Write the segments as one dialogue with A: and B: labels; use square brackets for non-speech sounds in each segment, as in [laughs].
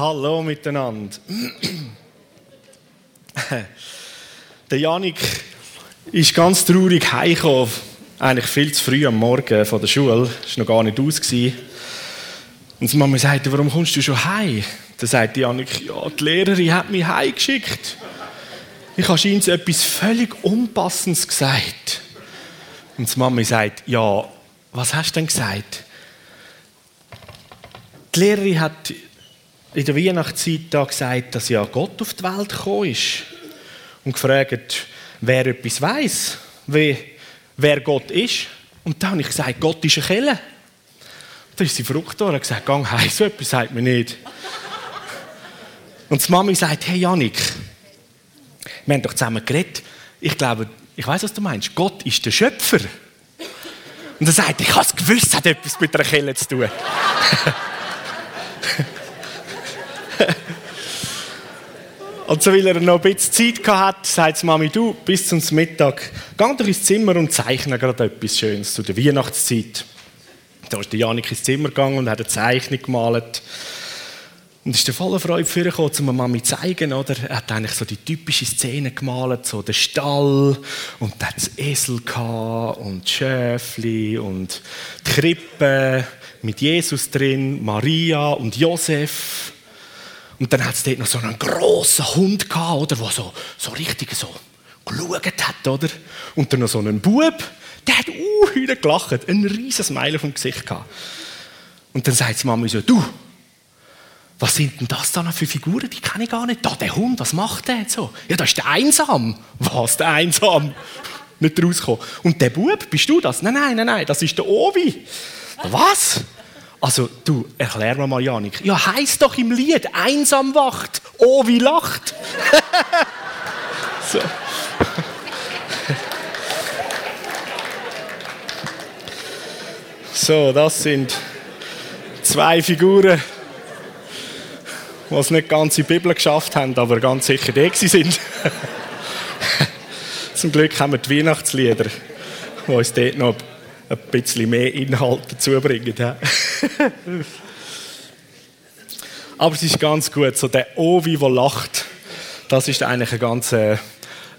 A: Hallo miteinander. Der Janik ist ganz traurig heimgekommen, eigentlich viel zu früh am Morgen von der Schule, ist noch gar nicht aus gewesen. Und die Mama sagte, warum kommst du schon heim? Dann sagt Janik, ja, die Lehrerin hat mich heimgeschickt. Ich habe ihnen etwas völlig Unpassendes gesagt. Und die Mama sagt, ja, was hast du denn gesagt? Die Lehrerin hat in der Weihnachtszeit da gesagt, dass ja Gott auf die Welt gekommen ist und gefragt, wer etwas weiß, wer Gott ist. Und dann habe ich gesagt, Gott ist eine Kelle. Da ist sie verrückt und hat gesagt, gang heim, so etwas sagt mir nicht. Und die Mami sagt, hey Janik, wir haben doch zusammen geredet. Ich glaube, ich weiß, was du meinst. Gott ist der Schöpfer. Und er sagt, ich habe es gewusst, hat etwas mit einer Kelle zu tun. [laughs] Und so, weil er noch ein bisschen Zeit hatte, sagt Mami, du, bis zum Mittag, geh doch ins Zimmer und zeichne gerade etwas Schönes zu der Weihnachtszeit. Da ist der Janik ins Zimmer gegangen und hat eine Zeichnung gemalt. Und ist der voller Freude vorgekommen, um Mami zu zeigen, oder? Er hat eigentlich so die typische Szene gemalt, so den Stall und dann das Esel und Schäfli und die Krippe mit Jesus drin, Maria und Josef. Und dann hat es dort noch so einen grossen Hund gehabt, oder, der so, so richtig so geschaut hat, oder? Und dann noch so einen Bub, der hat uh, gelacht, ein riesiges Smile dem Gesicht gehabt. Und dann sagt die Mama so, du, was sind denn das da noch für Figuren? Die kenne ich gar nicht. Da, der Hund, was macht der so? Ja, das ist der Einsam. Was, der Einsam? Nicht rausgekommen. Und der Bub, bist du das? Nein, nein, nein, nein, das ist der Ovi. Was? Also, du, erklär mir mal, Janik. Ja, heißt doch im Lied, einsam wacht, Ovi lacht. [laughs] so. so, das sind zwei Figuren die es nicht ganz in die Bibel geschafft haben, aber ganz sicher die sind. [laughs] Zum Glück haben wir die Weihnachtslieder, die uns dort noch ein bisschen mehr Inhalt dazu bringen. [laughs] aber es ist ganz gut, so der Ovi, der lacht, das ist eigentlich ein ganz, äh,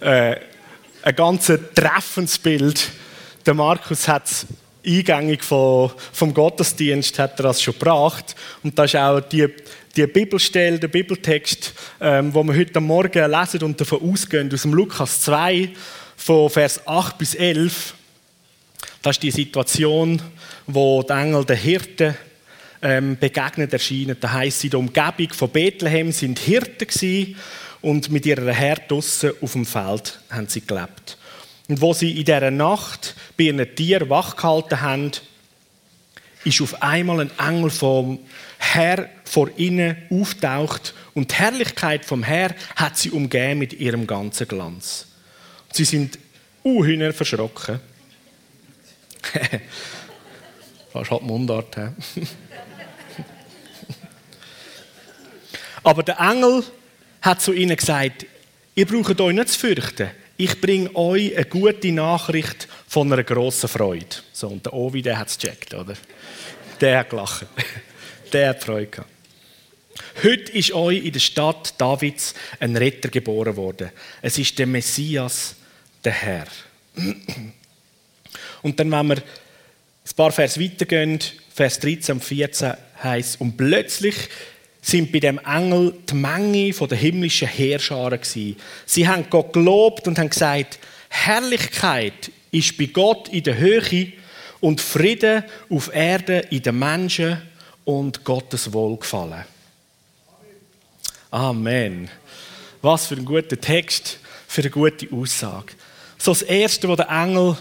A: ein ganz treffendes Bild. Der Markus hat es eingängig vom, vom Gottesdienst hat er das schon gebracht. Und das ist auch die, die Bibelstelle, der Bibeltext, ähm, wo wir heute Morgen lesen und davon ausgehen, aus dem Lukas 2, von Vers 8 bis 11. Das ist die Situation, wo der Engel der Hirten ähm, begegnet erscheinen. Da heisst, in der Umgebung von Bethlehem sind Hirten gewesen, und mit ihrer Herde draussen auf dem Feld haben sie gelebt. Und wo sie in dieser Nacht bei ihren Tieren wachgehalten haben, ist auf einmal ein Engel vom Herr vor ihnen auftaucht und die Herrlichkeit vom Herr hat sie umgeben mit ihrem ganzen Glanz. Sie sind unhühner verschrocken. [laughs] Fast halt Mundart. He? [laughs] Aber der Engel hat zu ihnen gesagt, ihr braucht euch nicht zu fürchten. Ich bringe euch eine gute Nachricht von einer grossen Freude. So, und der Ovi, hat es gecheckt, oder? Der hat gelacht. Der hat Freude gehabt. Heute ist euch in der Stadt Davids ein Retter geboren worden. Es ist der Messias, der Herr. Und dann, wenn wir ein paar Vers weitergehen, Vers 13 und 14 heißt und plötzlich sind bei dem Engel die Menge der himmlischen Heerscharen gewesen. Sie haben Gott gelobt und haben gesagt, Herrlichkeit ist bei Gott in der Höhe und Frieden auf Erde in den Menschen und Gottes Wohlgefallen. Amen. Was für ein guter Text, für eine gute Aussage. So das Erste, was der Engel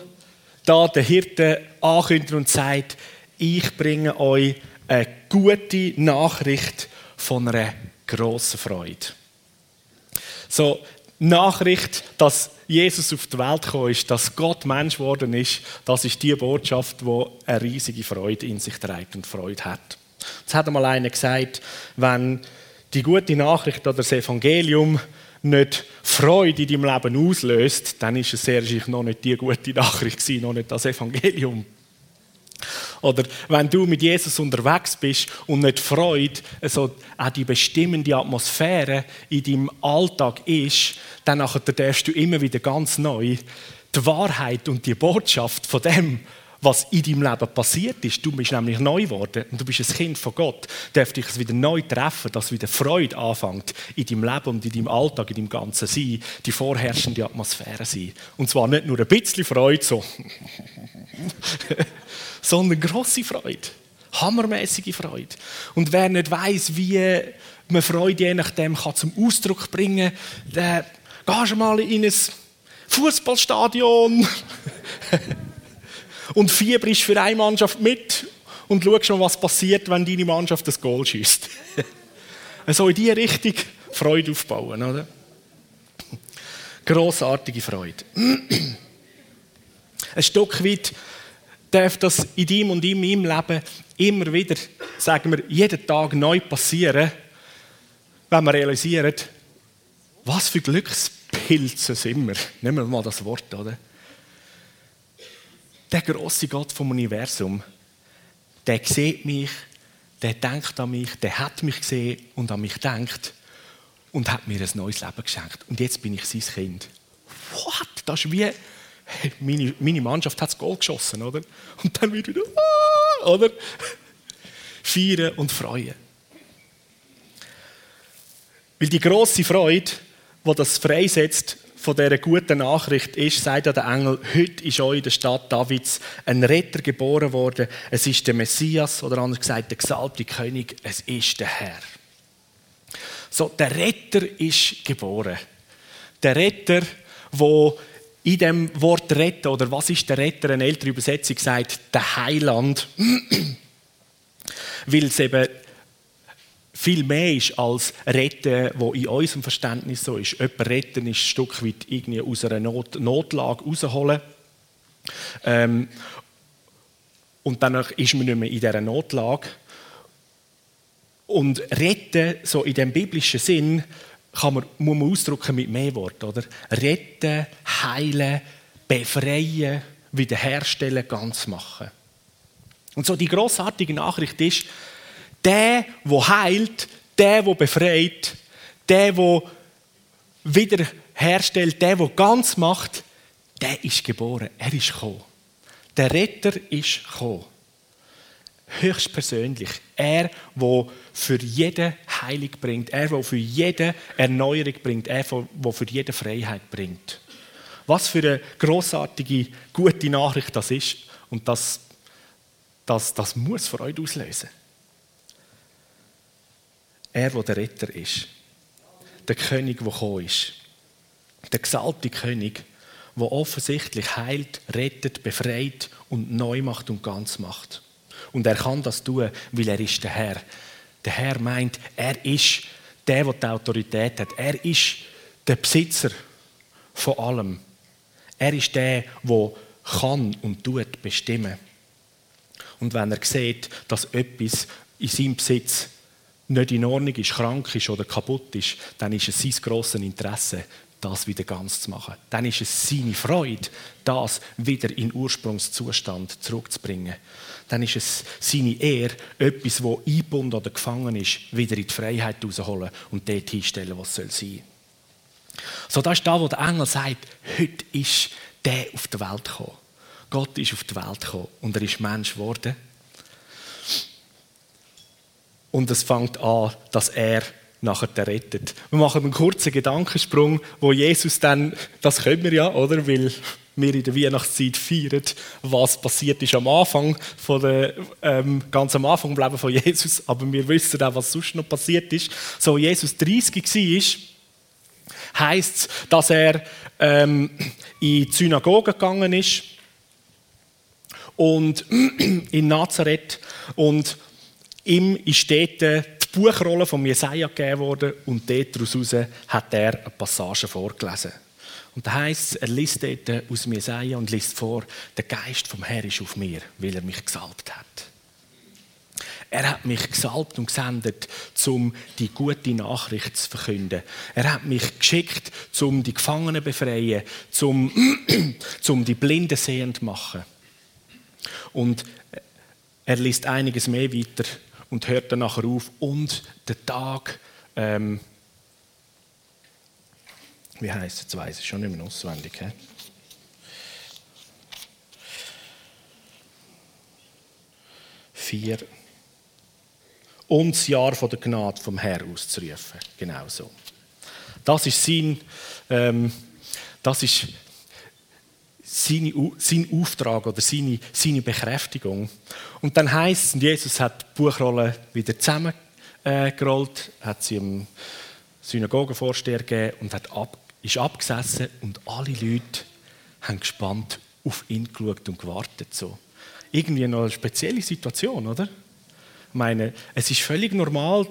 A: da der Hirte ankündigt und sagt, ich bringe euch eine gute Nachricht von einer grossen Freude. So, Nachricht, dass Jesus auf die Welt gekommen ist, dass Gott Mensch geworden ist, das ist die Botschaft, die eine riesige Freude in sich trägt und Freude hat. Es hat einmal einer gesagt, wenn die gute Nachricht oder das Evangelium nicht Freude in deinem Leben auslöst, dann ist es sicher noch nicht die gute Nachricht gewesen, noch nicht das Evangelium. Oder wenn du mit Jesus unterwegs bist und nicht Freude, also auch die bestimmende Atmosphäre in deinem Alltag ist, dann darfst du immer wieder ganz neu die Wahrheit und die Botschaft von dem, was in deinem Leben passiert ist. Du bist nämlich neu geworden und du bist ein Kind von Gott. Darf dich es wieder neu treffen, dass wieder Freude anfängt in deinem Leben und in deinem Alltag, in deinem ganzen Sein, die vorherrschende Atmosphäre sein. Und zwar nicht nur ein bisschen Freude, so, [laughs] sondern grosse Freude. Hammermäßige Freude. Und wer nicht weiß, wie man Freude je nachdem kann zum Ausdruck bringen kann, der gehst mal in ein Fußballstadion [laughs] und fieberst für eine Mannschaft mit und schaust schon, was passiert, wenn deine Mannschaft das Goal schießt. [laughs] so in diese Richtung Freude aufbauen, oder? Grossartige Freude. [clears throat] Ein Stück weit darf das in deinem und in meinem Leben immer wieder, sagen wir, jeden Tag neu passieren, wenn wir realisieren, was für Glückspilze sind wir. Nehmen wir mal das Wort, oder? Der große Gott vom Universum, der sieht mich, der denkt an mich, der hat mich gesehen und an mich denkt und hat mir ein neues Leben geschenkt. Und jetzt bin ich sein Kind. What? Das ist wie, meine, meine Mannschaft hat das Goal geschossen, oder? Und dann wird wieder, ah, oder? Feiern und freuen. Weil die große Freude, die das freisetzt, von dieser guten Nachricht ist, sagt der Engel, heute ist euch in der Stadt Davids ein Retter geboren worden. Es ist der Messias, oder anders gesagt, der gesalbte König. Es ist der Herr. So, der Retter ist geboren. Der Retter, wo in dem Wort retten, oder was ist der Retter? Eine ältere Übersetzung sagt, der Heiland. [clears throat] Weil es eben viel mehr ist als retten, wo in unserem Verständnis so ist. Jemand retten ist ein Stück weit irgendwie aus einer Not Notlage rausholen. Ähm, und dann ist man nicht mehr in dieser Notlage. Und retten, so in dem biblischen Sinn, kann man, muss man ausdrücken mit mehr Worten. Oder? Retten, heilen, befreien, wiederherstellen, ganz machen. Und so die großartige Nachricht ist, der, wo heilt, der, wo befreit, der, wo wiederherstellt, der, wo ganz macht, der ist geboren. Er ist gekommen. Der Retter ist gekommen. Höchstpersönlich. Er, wo für jeden Heilig bringt. Er, wo für jeden Erneuerung bringt. Er, wo für jeden Freiheit bringt. Was für eine großartige, gute Nachricht das ist. Und das, das, das muss Freude auslösen. Er, der der Retter ist. Der König, der gekommen ist. Der gesalbte König, der offensichtlich heilt, rettet, befreit und neu macht und ganz macht. Und er kann das tun, weil er ist der Herr. Der Herr meint, er ist der, der die Autorität hat. Er ist der Besitzer von allem. Er ist der, der kann und tut bestimmen. Und wenn er sieht, dass etwas in seinem Besitz nicht in Ordnung ist, krank ist oder kaputt ist, dann ist es sein grosses Interesse, das wieder ganz zu machen. Dann ist es seine Freude, das wieder in Ursprungszustand zurückzubringen. Dann ist es seine Ehre, etwas, das eingebunden oder gefangen ist, wieder in die Freiheit rausholen und dort hinstellen, was soll sein. So, das ist da, wo der Engel sagt, heute ist der auf die Welt gekommen. Gott ist auf die Welt gekommen und er ist Mensch geworden. Und es fängt an, dass er nachher rettet. Wir machen einen kurzen Gedankensprung, wo Jesus dann, das können wir ja, oder? Weil wir in der Weihnachtszeit feiern, was passiert ist am Anfang, von der, ähm, ganz am Anfang im Leben von Jesus, aber wir wissen auch, was sonst noch passiert ist. So, Jesus 30 war, heisst es, dass er ähm, in die Synagoge gegangen ist und [clears throat] in Nazareth und Ihm ist dort die Buchrolle von Jesaja gegeben worden und dort daraus hat er eine Passage vorgelesen. Und da heißt er liest dort aus Jesaja und liest vor, der Geist vom Herrn ist auf mir, weil er mich gesalbt hat. Er hat mich gesalbt und gesendet, um die gute Nachricht zu verkünden. Er hat mich geschickt, um die Gefangenen zu befreien, um, [clears throat] um die Blinden sehend zu machen. Und er liest einiges mehr weiter und hört dann nachher auf. Und der Tag, ähm, wie heißt es, weiß ich schon nicht mehr auswendig. He? Vier. Und das Jahr von der Gnade vom Herr auszurufen. Genau so. Das ist sein, ähm, das ist seine, sein Auftrag oder seine, seine Bekräftigung. Und dann heißt es, Jesus hat die Buchrolle wieder zusammengerollt, äh, hat sie dem Synagogenvorsteher gegeben und hat ab, ist abgesessen und alle Leute haben gespannt auf ihn geschaut und gewartet. So. Irgendwie noch eine spezielle Situation, oder? Ich meine, es ist völlig normal,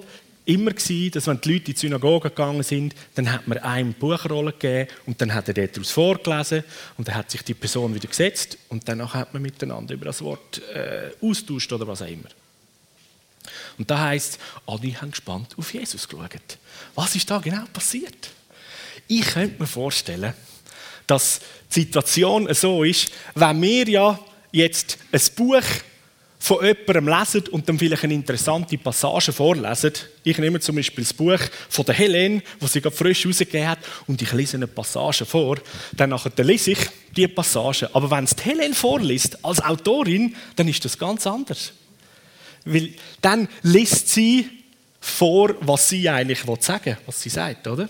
A: immer gewesen, dass wenn die Leute in die Synagoge gegangen sind, dann hat man einem Buchrolle gegeben und dann hat er daraus vorgelesen und dann hat sich die Person wieder gesetzt und danach hat man miteinander über das Wort äh, austauscht oder was auch immer. Und da heißt, alle haben gespannt auf Jesus geschaut. Was ist da genau passiert? Ich könnte mir vorstellen, dass die Situation so ist, wenn wir ja jetzt ein Buch von jemandem lesen und dann vielleicht eine interessante Passage vorlesen. Ich nehme zum Beispiel das Buch von der Helene, das sie gerade frisch rausgegeben hat, und ich lese eine Passage vor. Dann, lese ich die Passage. Aber wenn es die Helene vorliest, als Autorin, dann ist das ganz anders. Weil dann liest sie vor, was sie eigentlich sagen will, was sie sagt, oder?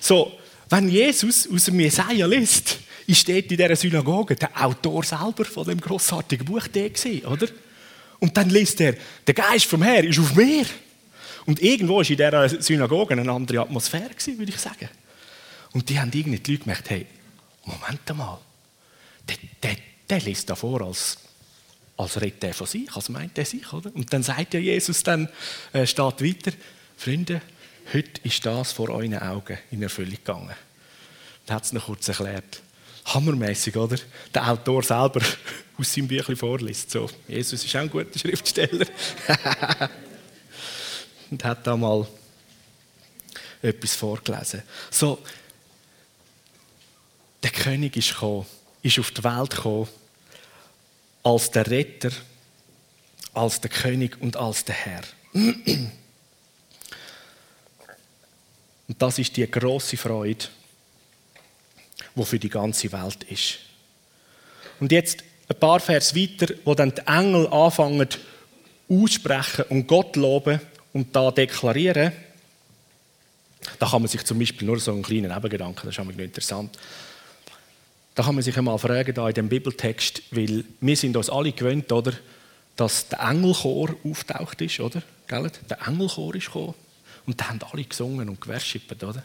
A: So, wenn Jesus aus dem Jesaja liest, ist dort in dieser Synagoge der Autor selber von dem grossartigen Buch der gewesen, oder? Und dann liest er, der Geist vom Herrn ist auf mir. Und irgendwo war in dieser Synagoge eine andere Atmosphäre, gewesen, würde ich sagen. Und die haben irgendwie die Leute gemerkt, hey, Moment mal, der, der, der liest da vor, als, als redet er von sich, als meint er sich, oder? Und dann sagt ja Jesus dann, äh, steht weiter, Freunde, heute ist das vor euren Augen in Erfüllung gegangen. Da hat es noch kurz erklärt hammermäßig, oder? Der Autor selber [laughs] aus seinem Büchlein vorliest. So, Jesus ist auch ein guter Schriftsteller. [laughs] und hat da mal etwas vorgelesen. So, der König ist gekommen, ist auf die Welt gekommen, als der Retter, als der König und als der Herr. [clears throat] Und das ist die große Freude, wo für die ganze Welt ist. Und jetzt ein paar Vers weiter, wo dann die Engel anfangen aussprechen und Gott loben und da deklarieren. Da kann man sich zum Beispiel nur so einen kleinen Nebengedanken, das ist immer interessant. Da kann man sich einmal fragen, da in dem Bibeltext, weil wir sind uns alle gewöhnt, oder, dass der Engelchor auftaucht ist, oder? Gell? Der Engelchor ist gekommen und da haben alle gesungen und geworshippt, oder?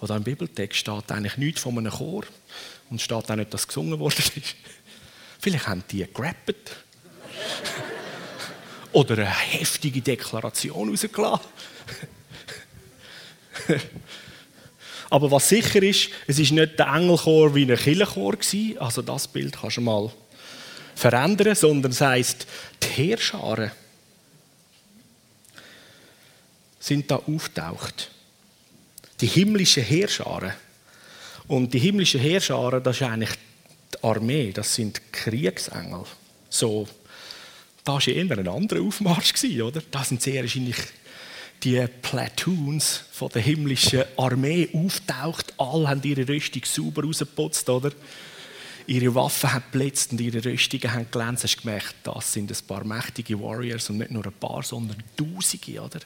A: Oder im Bibeltext steht eigentlich nichts von einem Chor und steht auch nicht, dass gesungen worden [laughs] ist. Vielleicht haben die gerappt. [laughs] Oder eine heftige Deklaration rausgelassen. [laughs] Aber was sicher ist, es ist nicht der Engelchor wie ein Kirchenchor gewesen. Also das Bild kannst du mal verändern, sondern es heisst, die Heerscharen sind da auftaucht die himmlische Heerscharen. Und die himmlische Heerscharen, das ist eigentlich die Armee, das sind Kriegsengel. So, da war eher ein anderer Aufmarsch, oder? Da sind sehr wahrscheinlich die Platoons von der himmlischen Armee auftaucht. Alle haben ihre Rüstung sauber rausgeputzt, oder? Ihre Waffen haben blitzt und ihre Rüstungen haben glänzt. Hast gemerkt, das sind ein paar mächtige Warriors und nicht nur ein paar, sondern Tausende, oder?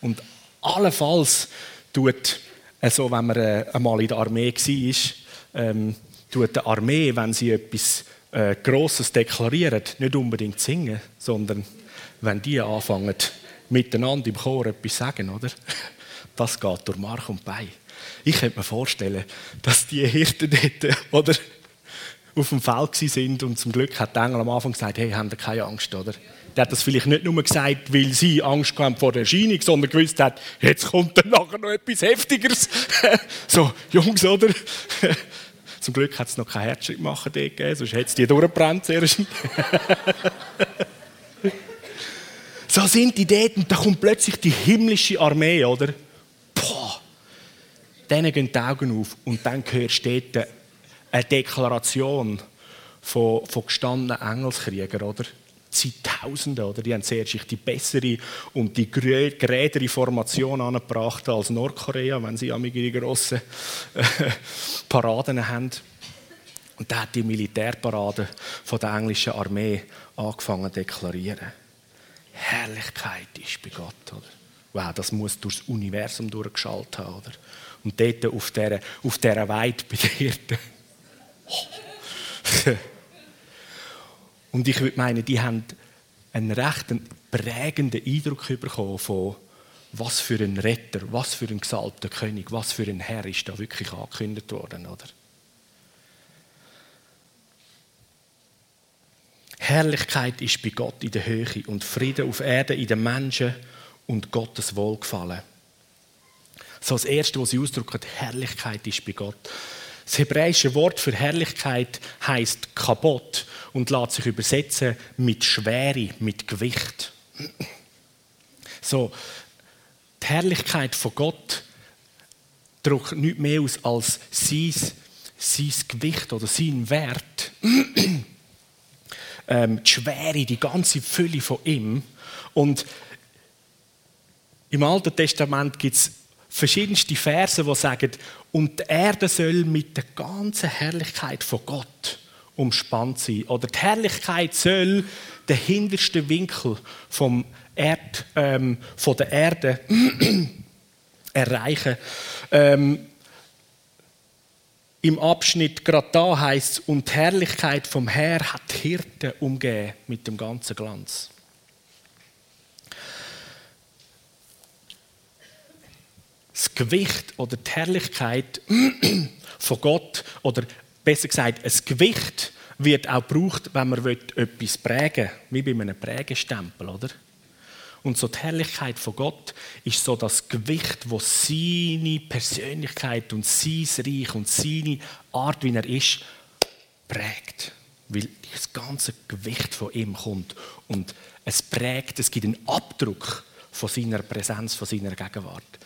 A: Und allenfalls tut, also wenn man äh, einmal in der Armee war, ähm, tut die Armee, wenn sie etwas äh, Grosses deklariert, nicht unbedingt singen, sondern wenn die anfangen, miteinander im Chor etwas sagen, oder? [laughs] Das geht durch Mark und Bein. Ich könnte mir vorstellen, dass die Hirten dort, [laughs] oder? auf dem Feld sind und zum Glück hat der Engel am Anfang gesagt, hey, habt ihr keine Angst, oder? Der hat das vielleicht nicht nur gesagt, weil sie Angst haben vor der Erscheinung, sondern gewusst hat, jetzt kommt dann nachher noch etwas Heftigeres. [laughs] so, Jungs, oder? [laughs] Zum Glück hat es noch keinen Herzschritt machen gegeben, sonst hätte es die durchgebrannt [laughs] so sind die dort und da kommt plötzlich die himmlische Armee, oder? Boah! Denen gehen die Augen auf und dann hörst du dort eine Deklaration von, von gestandenen Engelskriegern, oder? Seit Tausenden. Oder? Die haben zuerst die bessere und die gerädere Formation angebracht als Nordkorea, wenn sie ihre grossen äh, Paraden haben. Und da hat die Militärparade von der englischen Armee angefangen zu deklarieren. Herrlichkeit ist bei Gott. Oder? Wow, das muss durchs Universum durchgeschaltet haben. Oder? Und dort auf dieser, auf dieser den Hirten. [laughs] Und ich würde meinen, die haben einen recht prägenden Eindruck bekommen von was für ein Retter, was für ein gesalbter König, was für ein Herr ist da wirklich angekündigt worden, oder? Herrlichkeit ist bei Gott in der Höhe und Friede auf Erde in den Menschen und Gottes Wohlgefallen. So das Erste, was sie ausdrücken, Herrlichkeit ist bei Gott. Das hebräische Wort für Herrlichkeit heißt Kabot und lässt sich übersetzen mit Schwere, mit Gewicht. So, die Herrlichkeit von Gott drückt nichts mehr aus als sein, sein Gewicht oder sein Wert. [clears throat] ähm, die Schwere, die ganze Fülle von ihm. Und im Alten Testament gibt es verschiedenste Verse, die sagen, und die Erde soll mit der ganzen Herrlichkeit von Gott umspannt sein. Oder die Herrlichkeit soll den hintersten Winkel vom Erd, ähm, von der Erde [clears throat] erreichen. Ähm, Im Abschnitt gerade da heißt es, und die Herrlichkeit vom Herr hat die Hirten umgeben mit dem ganzen Glanz. Das Gewicht oder die Herrlichkeit [clears throat] von Gott oder besser gesagt, ein Gewicht wird auch gebraucht, wenn man etwas prägen will, wie bei einem Prägestempel, oder? Und so die Herrlichkeit von Gott ist so das Gewicht, wo seine Persönlichkeit und sein Reich und seine Art, wie er ist, prägt. Weil das ganze Gewicht von ihm kommt und es prägt, es gibt einen Abdruck von seiner Präsenz, von seiner Gegenwart.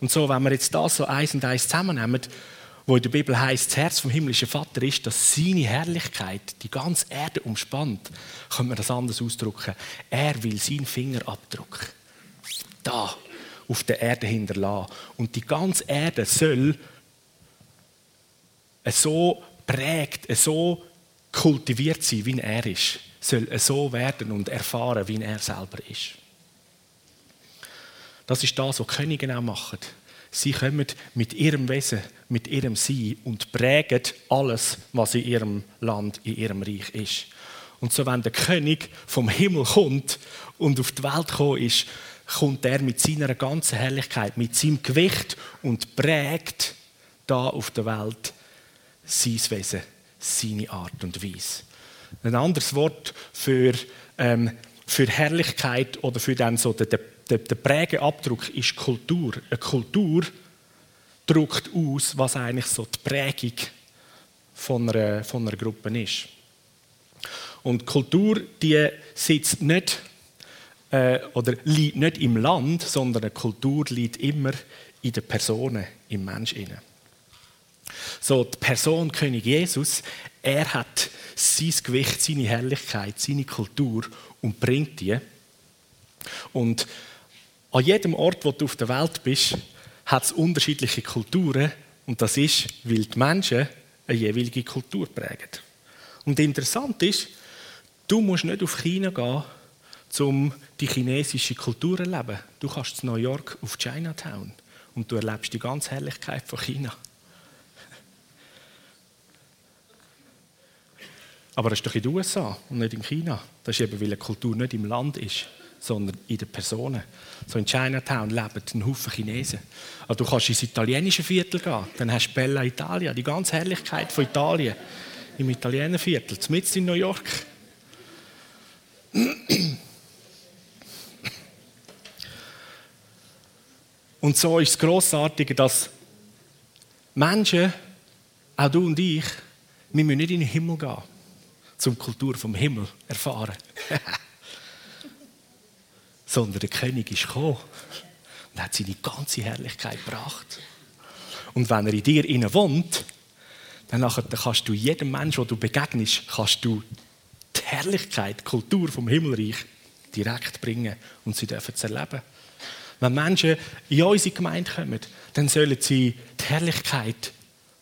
A: Und so, wenn wir jetzt das so eins und eins zusammennehmen, wo in der Bibel heißt, das Herz vom himmlischen Vater ist, dass seine Herrlichkeit die ganze Erde umspannt, können wir das anders ausdrücken. Er will seinen Fingerabdruck da auf der Erde hinterlassen. Und die ganze Erde soll so prägt, so kultiviert sein, wie er ist. Soll so werden und erfahren, wie er selber ist. Das ist das, was Könige auch machen. Sie kommen mit ihrem Wesen, mit ihrem Sein und prägen alles, was in ihrem Land, in ihrem Reich ist. Und so, wenn der König vom Himmel kommt und auf die Welt gekommen ist, kommt er mit seiner ganzen Herrlichkeit, mit seinem Gewicht und prägt da auf der Welt sein Wesen, seine Art und Weise. Ein anderes Wort für, ähm, für Herrlichkeit oder für dann so den der, der Prägeabdruck ist Kultur. Eine Kultur drückt aus, was eigentlich so die Prägung von einer, von einer Gruppe ist. Und Kultur, die sitzt nicht äh, oder liegt nicht im Land, sondern eine Kultur liegt immer in den Personen, im Mensch inne. So, die Person König Jesus, er hat sein Gewicht, seine Herrlichkeit, seine Kultur und bringt die. Und an jedem Ort, wo du auf der Welt bist, hat es unterschiedliche Kulturen und das ist, weil die Menschen eine jeweilige Kultur prägen. Und interessant ist, du musst nicht auf China gehen, um die chinesische Kultur zu erleben. Du kannst in New York auf Chinatown und du erlebst die ganze Herrlichkeit von China. Aber das ist doch in den USA und nicht in China. Das ist eben, weil eine Kultur nicht im Land ist sondern in den Personen. So in Chinatown leben ein Haufen Chinesen. Also du kannst ins italienische Viertel gehen, dann hast du Bella Italia, die ganze Herrlichkeit von Italien im Italienerviertel, mitten in New York. Und so ist es grossartig, dass Menschen, auch du und ich, wir müssen nicht in den Himmel gehen, um die Kultur vom Himmel erfahren. [laughs] sondern der König ist gekommen und hat seine ganze Herrlichkeit gebracht. Und wenn er in dir innen wohnt, dann kannst du jedem Menschen, den du begegnest, kannst du die Herrlichkeit, die Kultur vom Himmelreich direkt bringen und sie dürfen es erleben. Wenn Menschen in unsere Gemeinde kommen, dann sollen sie die Herrlichkeit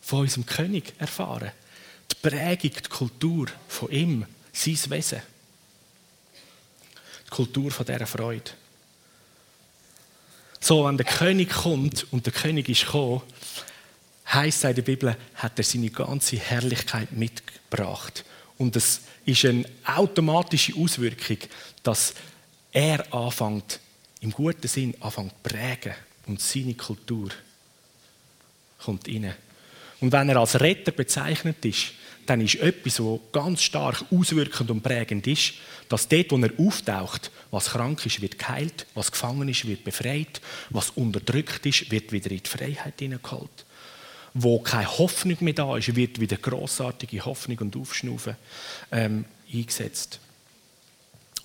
A: von unserem König erfahren. Die Prägung, die Kultur von ihm, sein Wesen. Kultur von dieser Freude. So, wenn der König kommt und der König ist gekommen, heisst es in der Bibel, hat er seine ganze Herrlichkeit mitgebracht. Und es ist eine automatische Auswirkung, dass er anfängt, im guten Sinn, anfängt zu prägen und seine Kultur kommt rein. Und wenn er als Retter bezeichnet ist, dann ist etwas, was ganz stark auswirkend und prägend ist, dass dort, wo er auftaucht, was krank ist, wird geheilt, was gefangen ist, wird befreit, was unterdrückt ist, wird wieder in die Freiheit hineingeholt. Wo keine Hoffnung mehr da ist, wird wieder großartige Hoffnung und Aufschnaufen ähm, eingesetzt.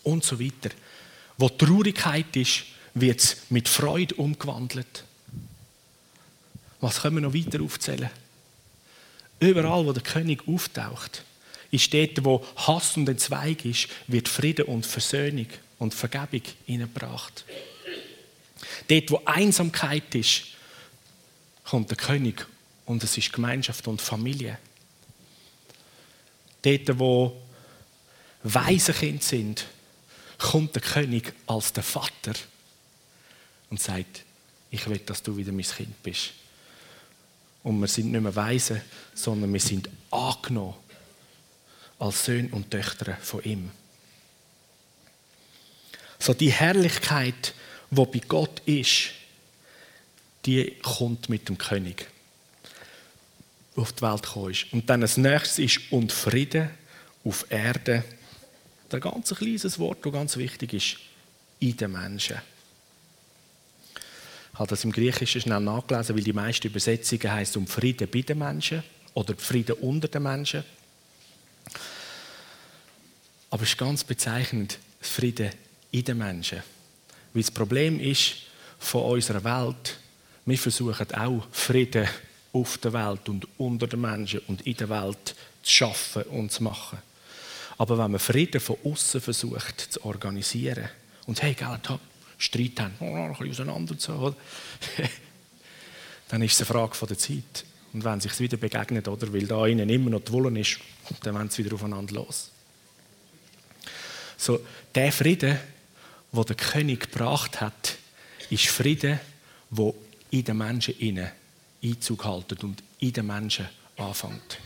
A: Und so weiter. Wo Traurigkeit ist, wird es mit Freude umgewandelt. Was können wir noch weiter aufzählen? Überall, wo der König auftaucht, ist dort, wo Hass und Entzweig ist, wird Frieden und Versöhnung und Vergebung hineingebracht. Dort, wo Einsamkeit ist, kommt der König und es ist Gemeinschaft und Familie. Dort, wo Waisenkinder sind, kommt der König als der Vater und sagt, ich will, dass du wieder mein Kind bist. Und wir sind nicht mehr Weise, sondern wir sind angenommen als Söhne und Töchter von ihm. So die Herrlichkeit, wo bei Gott ist, die kommt mit dem König auf die Welt gekommen ist. Und dann als nächstes ist und Friede auf Erde. Ein ganz kleines Wort, das ganz wichtig ist, in den Menschen. Habe das im Griechischen schnell nachgelesen, weil die meisten Übersetzungen heißt um Frieden bei den Menschen oder Frieden unter den Menschen. Aber es ist ganz bezeichnend, Frieden in den Menschen. Weil das Problem ist von unserer Welt, wir versuchen auch Frieden auf der Welt und unter den Menschen und in der Welt zu schaffen und zu machen. Aber wenn man Frieden von außen versucht zu organisieren und hey, gell, da Streit haben, oh, ein bisschen auseinander so, [laughs] dann ist es eine Frage der Zeit. Und wenn sich wieder begegnet, oder, weil da innen immer noch die Wolle ist, dann werden sie wieder aufeinander los. So, der Frieden, wo der König gebracht hat, ist Frieden, wo in den Menschen innen Einzug haltet und in den Menschen anfängt.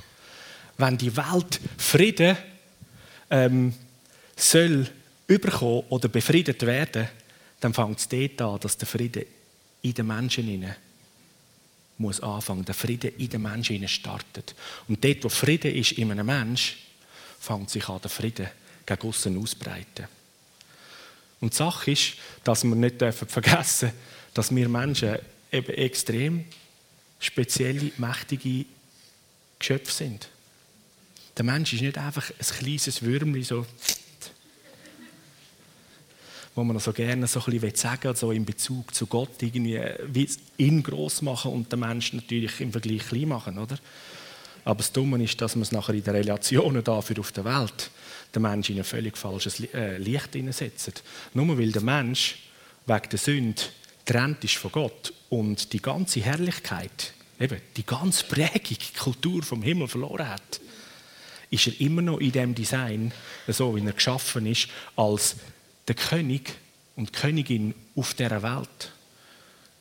A: Wenn die Welt Frieden ähm, soll überkommen oder befriedet werden, dann fängt es dort an, dass der Frieden in den Menschen innen muss anfangen. Der Frieden in den Menschen innen startet. Und dort, wo Frieden ist in einem Mensch, fängt sich an, der Frieden gegen außen ausbreiten. Und die Sache ist, dass wir nicht vergessen dürfen, dass wir Menschen eben extrem spezielle, mächtige Geschöpfe sind. Der Mensch ist nicht einfach ein kleines Würmchen, so, wo man so gerne so ein sagen so in Bezug zu Gott, irgendwie wie ihn groß machen und den Menschen natürlich im Vergleich klein machen, oder? Aber das Dumme ist, dass man es nachher in den Relationen dafür auf der Welt den Menschen in ein völlig falsches äh, Licht hineinsetzt. Nur weil der Mensch wegen der Sünde trennt ist von Gott und die ganze Herrlichkeit, eben die ganze Prägung, Kultur vom Himmel verloren hat, ist er immer noch in dem Design, so wie er geschaffen ist, als der König und Königin auf dieser Welt.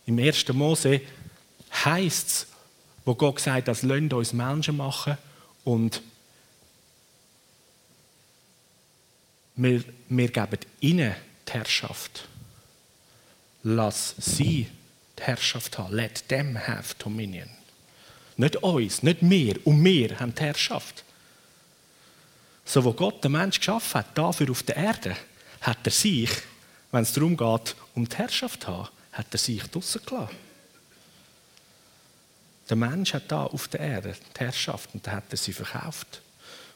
A: Im 1. Mose heißt es, wo Gott sagt, das lasst uns Menschen machen und wir, wir geben ihnen die Herrschaft. Lass sie die Herrschaft haben. Let them have dominion. Nicht uns, nicht wir. Und wir haben die Herrschaft. So, wo Gott den Mensch geschaffen hat, dafür auf der Erde, hat er sich, wenn es darum geht, um die Herrschaft zu haben, hat er sich draussen gelassen. Der Mensch hat da auf der Erde die Herrschaft und dann hat er sie verkauft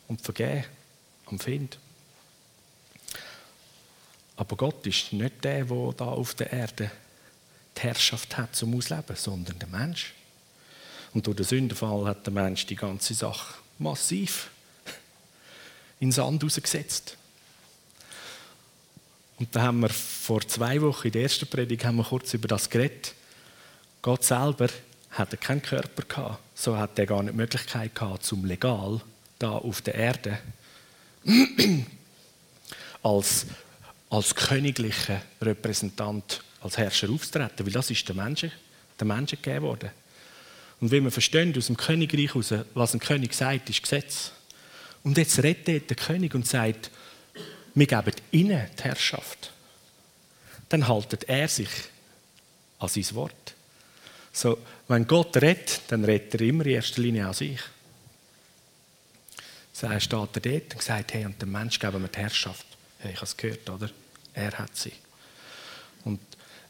A: und vergeben am Find. Aber Gott ist nicht der, der da auf der Erde die Herrschaft hat zum Ausleben, sondern der Mensch. Und durch den Sündenfall hat der Mensch die ganze Sache massiv in Sand rausgesetzt. Und da haben wir vor zwei Wochen in der ersten Predigt haben wir kurz über das geredet. Gott selber hatte keinen Körper gehabt, so hat er gar nicht die Möglichkeit gehabt, zum legal da auf der Erde [clears throat] als, als königlicher Repräsentant, als Herrscher aufzutreten, weil das ist der Menschen, der Menschen gegeben worden. Und wie wir verstehen aus dem Königreich heraus, was ein König sagt, ist Gesetz. Und jetzt redet der König und sagt, wir geben ihnen die Herrschaft. Dann haltet er sich an sein Wort. So, wenn Gott redet, dann redet er immer in erster Linie an sich. So, er steht er dort und sagt, hey, und dem Mensch geben wir die Herrschaft. Hey, ich habe es gehört, oder? Er hat sie. Und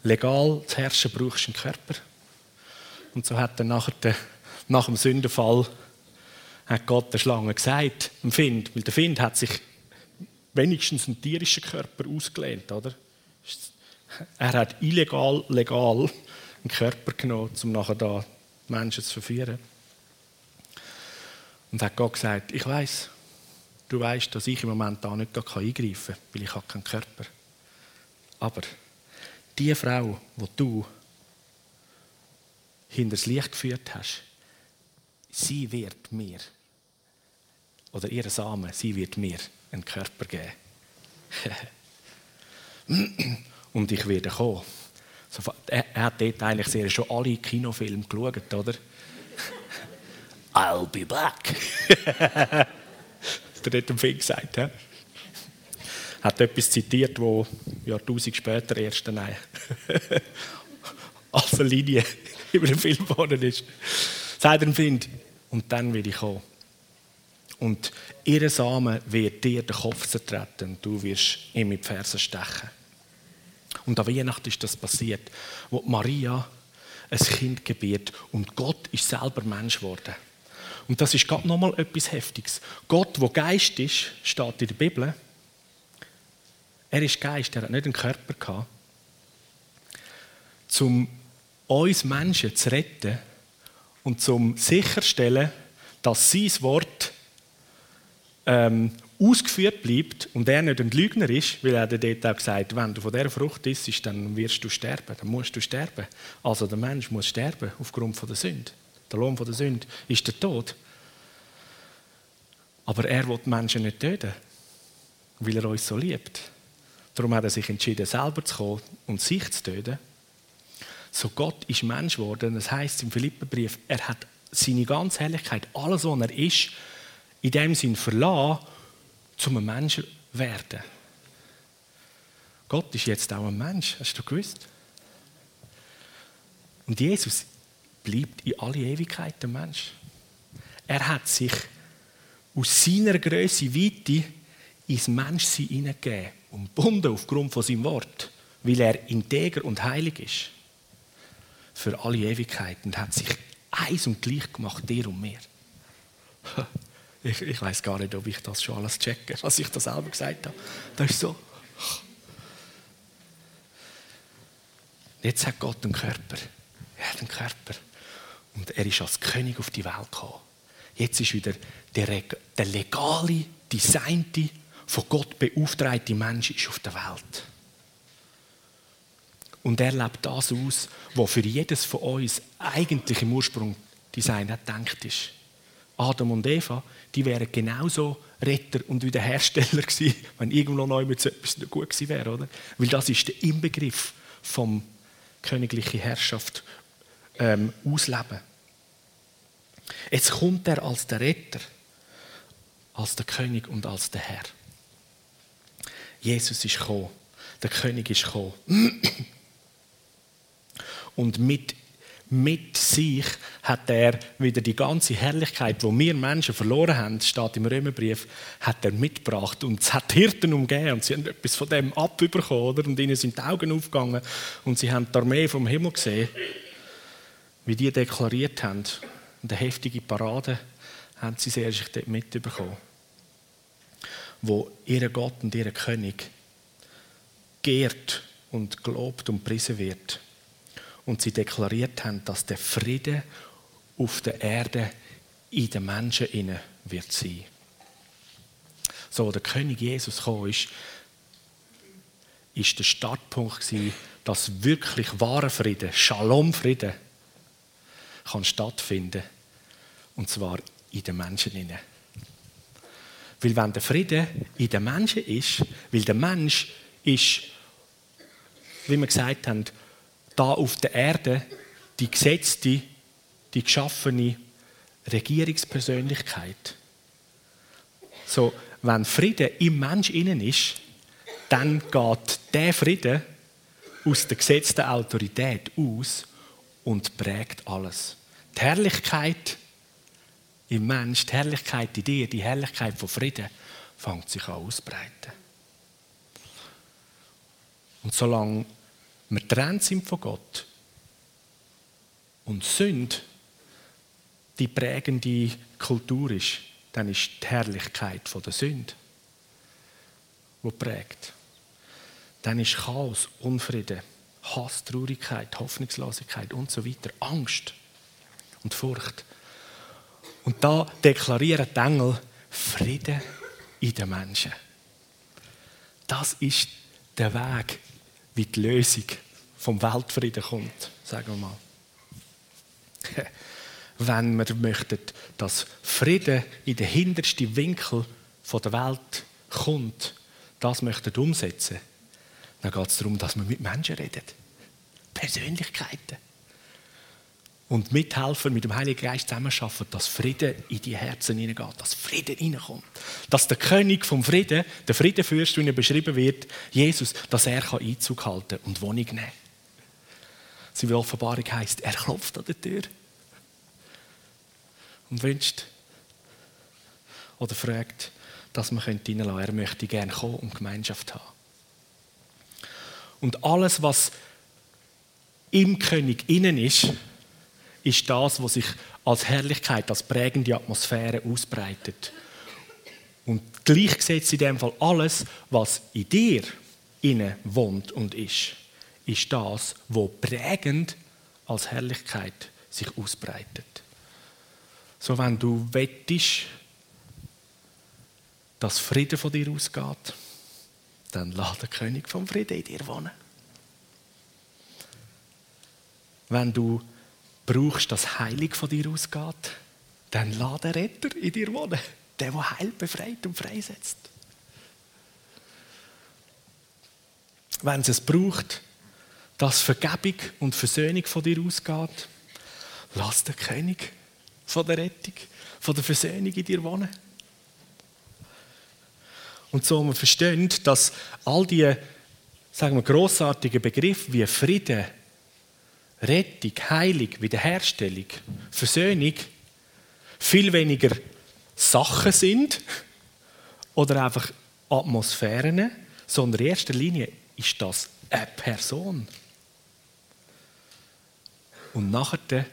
A: legal zu herrschen brauchst du einen Körper. Und so hat den, nach dem Sündenfall hat Gott der Schlange gesagt, dem Find, weil der Find hat sich wenigstens einen tierischen Körper ausgelehnt, oder? Er hat illegal, legal einen Körper genommen, um nachher da Menschen zu verführen. Und hat Gott gesagt, ich weiß, du weißt, dass ich im Moment da nicht eingreifen kann, weil ich habe keinen Körper. Aber die Frau, die du hinters Licht geführt hast, sie wird mir, oder ihr Samen, sie wird mir einen Körper geben. [laughs] Und ich werde kommen. Er, hat dort eigentlich sehr schon alle Kinofilme geschaut, oder? [laughs] I'll be back. [laughs] hat er dort im Film gesagt. He? Hat etwas zitiert, wo Jahrtausend später erst als eine Linie über den Film geworden ist. Sagt er im Film, und dann will ich kommen. Und ihre Samen wird dir den Kopf zertreten und du wirst ihm in die Fersen stechen. Und an Weihnachten ist das passiert, wo Maria ein Kind gebiert und Gott ist selber Mensch geworden. Und das ist gerade nochmal etwas Heftiges. Gott, wo Geist ist, steht in der Bibel. Er ist Geist, er hat nicht einen Körper gehabt. Um uns Menschen zu retten und zum sicherstellen, dass sein Wort ähm, ausgeführt bleibt und er nicht ein Lügner ist, weil er dort auch gesagt wenn du von dieser Frucht isst, dann wirst du sterben, dann musst du sterben. Also der Mensch muss sterben aufgrund von der Sünde. Der Lohn von der Sünde ist der Tod. Aber er will die Menschen nicht töten, weil er uns so liebt. Darum hat er sich entschieden, selber zu kommen und sich zu töten. So Gott ist Mensch geworden. Das heißt im Philipperbrief, er hat seine ganze Herrlichkeit, alles, was er ist, in dem Sinn verlassen, zum Menschen werden. Gott ist jetzt auch ein Mensch, hast du gewusst? Und Jesus bleibt in alle Ewigkeit ein Mensch. Er hat sich aus seiner Größe Weite ins Menschsein hineingegeben und gebunden aufgrund von seinem Wort, weil er integer und heilig ist. Für alle Ewigkeit und hat sich eins und gleich gemacht, dir und mir. Ich, ich weiß gar nicht, ob ich das schon alles checke, was ich da selber gesagt habe. Das ist so. Jetzt hat Gott einen Körper. Er hat einen Körper. Und er ist als König auf die Welt gekommen. Jetzt ist wieder der, der legale, designte, von Gott beauftragte Mensch ist auf der Welt. Und er lebt das aus, was für jedes von uns eigentlich im Ursprung Design gedacht ist. Adam und Eva, die wären genauso Retter und Wiederhersteller [laughs] gewesen, wenn irgendwo noch etwas nicht gut gewesen wäre, oder? Weil das ist der Inbegriff vom königlichen Herrschaft ähm, ausleben. Jetzt kommt er als der Retter, als der König und als der Herr. Jesus ist gekommen, der König ist gekommen. [clears throat] Und mit mit sich hat er wieder die ganze Herrlichkeit, wo wir Menschen verloren haben, steht im Römerbrief, hat er mitgebracht und es hat Hirten umgeben und sie haben etwas von dem abbekommen, oder? Und ihnen sind die Augen aufgegangen und sie haben die Armee vom Himmel gesehen, wie die deklariert haben. Und eine heftige Parade haben sie sehr sich dort mitbekommen, wo ihr Gott und ihr König geehrt und gelobt und priesen wird und sie deklariert haben, dass der Friede auf der Erde in den Menschen inne wird sein. so der König Jesus gekommen ist, ist der Startpunkt gewesen, dass wirklich wahre Frieden, Shalom-Frieden, kann stattfinden. Und zwar in den Menschen hinein. Weil wenn der Friede in den Menschen ist, weil der Mensch ist, wie wir gesagt haben, da auf der Erde die gesetzte, die geschaffene Regierungspersönlichkeit. So, wenn Friede im Mensch innen ist, dann geht der Friede aus der gesetzten Autorität aus und prägt alles. Die Herrlichkeit im Mensch, die Herrlichkeit in dir, die Herrlichkeit von Frieden, fängt sich an auszubreiten. Und solange wir trennt sind von Gott und Sünde die prägende Kultur ist, dann ist die Herrlichkeit der Sünde, die prägt. Dann ist Chaos, Unfrieden, Hass, Traurigkeit, Hoffnungslosigkeit und so weiter, Angst und Furcht. Und da deklarieren die Engel Frieden in den Menschen. Das ist der Weg, wie die Lösung vom Weltfrieden kommt, sagen wir mal. [laughs] Wenn wir möchten, dass Frieden in den hintersten Winkel der Welt kommt, das möchten umsetzen, dann geht es darum, dass wir mit Menschen reden. Persönlichkeiten. Und mithelfen, mit dem Heiligen Geist zusammenarbeiten, dass Frieden in die Herzen hineingeht, dass Frieden hineinkommt. Dass der König vom Frieden, der Friedenfürst, wie er beschrieben wird, Jesus, dass er Einzug halten und Wohnung nehmen kann. Seine Offenbarung heisst, er klopft an der Tür und wünscht oder fragt, dass man reinlassen könnte. Er möchte gerne kommen und Gemeinschaft haben. Und alles, was im König innen ist, ist das, was sich als Herrlichkeit, als prägende Atmosphäre ausbreitet. Und gleichgesetzt in dem Fall alles, was in dir innen wohnt und ist, ist das, was prägend als Herrlichkeit sich ausbreitet. So, wenn du wettest, dass Frieden von dir ausgeht, dann lass der König vom Frieden in dir wohnen. Wenn du brauchst, dass Heilig von dir ausgeht, dann lass den Retter in dir wohnen. Der, der Heil befreit und freisetzt. Wenn es braucht, dass Vergebung und Versöhnung von dir ausgeht, lass den König von der Rettung, von der Versöhnung in dir wohnen. Und so wir verstehen, dass all diese sagen wir, grossartigen Begriffe wie Frieden, Rettung, Heilung, Wiederherstellung, Versöhnung viel weniger Sachen sind oder einfach Atmosphären, sondern in erster Linie ist das eine Person. Und nachher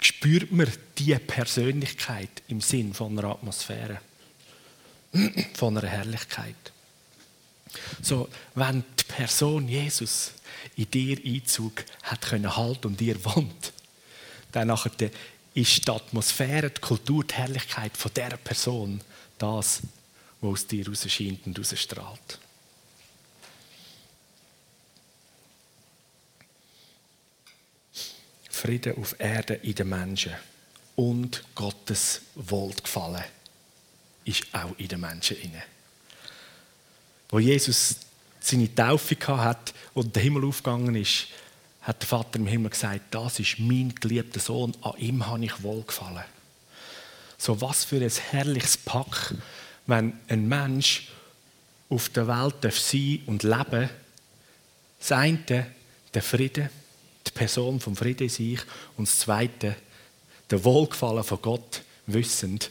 A: spürt man diese Persönlichkeit im Sinn von einer Atmosphäre, von einer Herrlichkeit. So, wenn die Person Jesus in dir Einzug hat können halten und dir wohnt, dann nachher ist die Atmosphäre, die Kultur, die Herrlichkeit von dieser Person das, was aus dir rausscheint und rausstrahlt. Frieden auf Erde in den Menschen und Gottes Wohlgefallen ist auch in den Menschen inne. Wo Jesus seine Taufe hat und der Himmel aufgegangen ist, hat der Vater im Himmel gesagt, das ist mein geliebter Sohn, an ihm habe ich wohlgefallen. So was für ein herrliches Pack, wenn ein Mensch auf der Welt sein und leben das eine, der Friede, die Person vom Friede in sich und das zweite, der Wohlgefallen von Gott, wissend,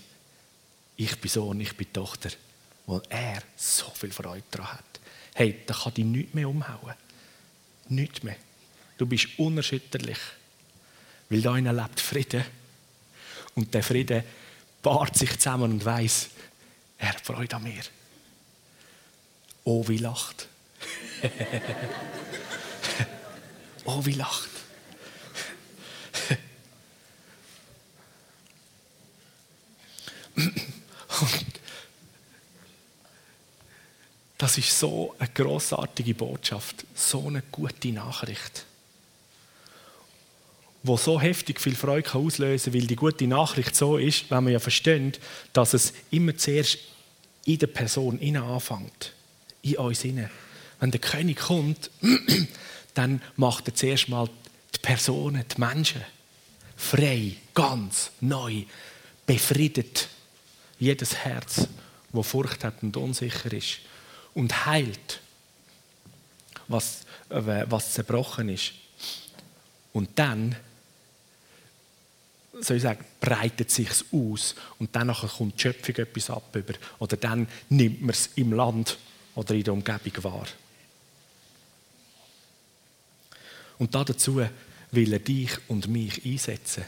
A: ich bin Sohn, ich bin Tochter, weil er so viel Freude daran hat hey, da kann dich nichts mehr umhauen. Nichts mehr. Du bist unerschütterlich. Weil da innen lebt Frieden. Und der Frieden paart sich zusammen und weiß, er Freude an mir. Oh, wie lacht. [laughs] oh, wie lacht. [laughs] Und das ist so eine großartige Botschaft, so eine gute Nachricht, wo so heftig viel Freude kann auslösen, weil die gute Nachricht so ist, wenn man ja versteht, dass es immer zuerst in der Person innen anfängt, in uns innen. Wenn der König kommt, [clears throat] dann macht er zuerst mal die Personen, die Menschen frei, ganz neu, befriedet jedes Herz, wo Furcht hat und unsicher ist und heilt, was, äh, was zerbrochen ist. Und dann, soll ich sagen, breitet sich aus und dann kommt die Schöpfung etwas ab über, oder dann nimmt man es im Land oder in der Umgebung wahr. Und dazu will er dich und mich einsetzen.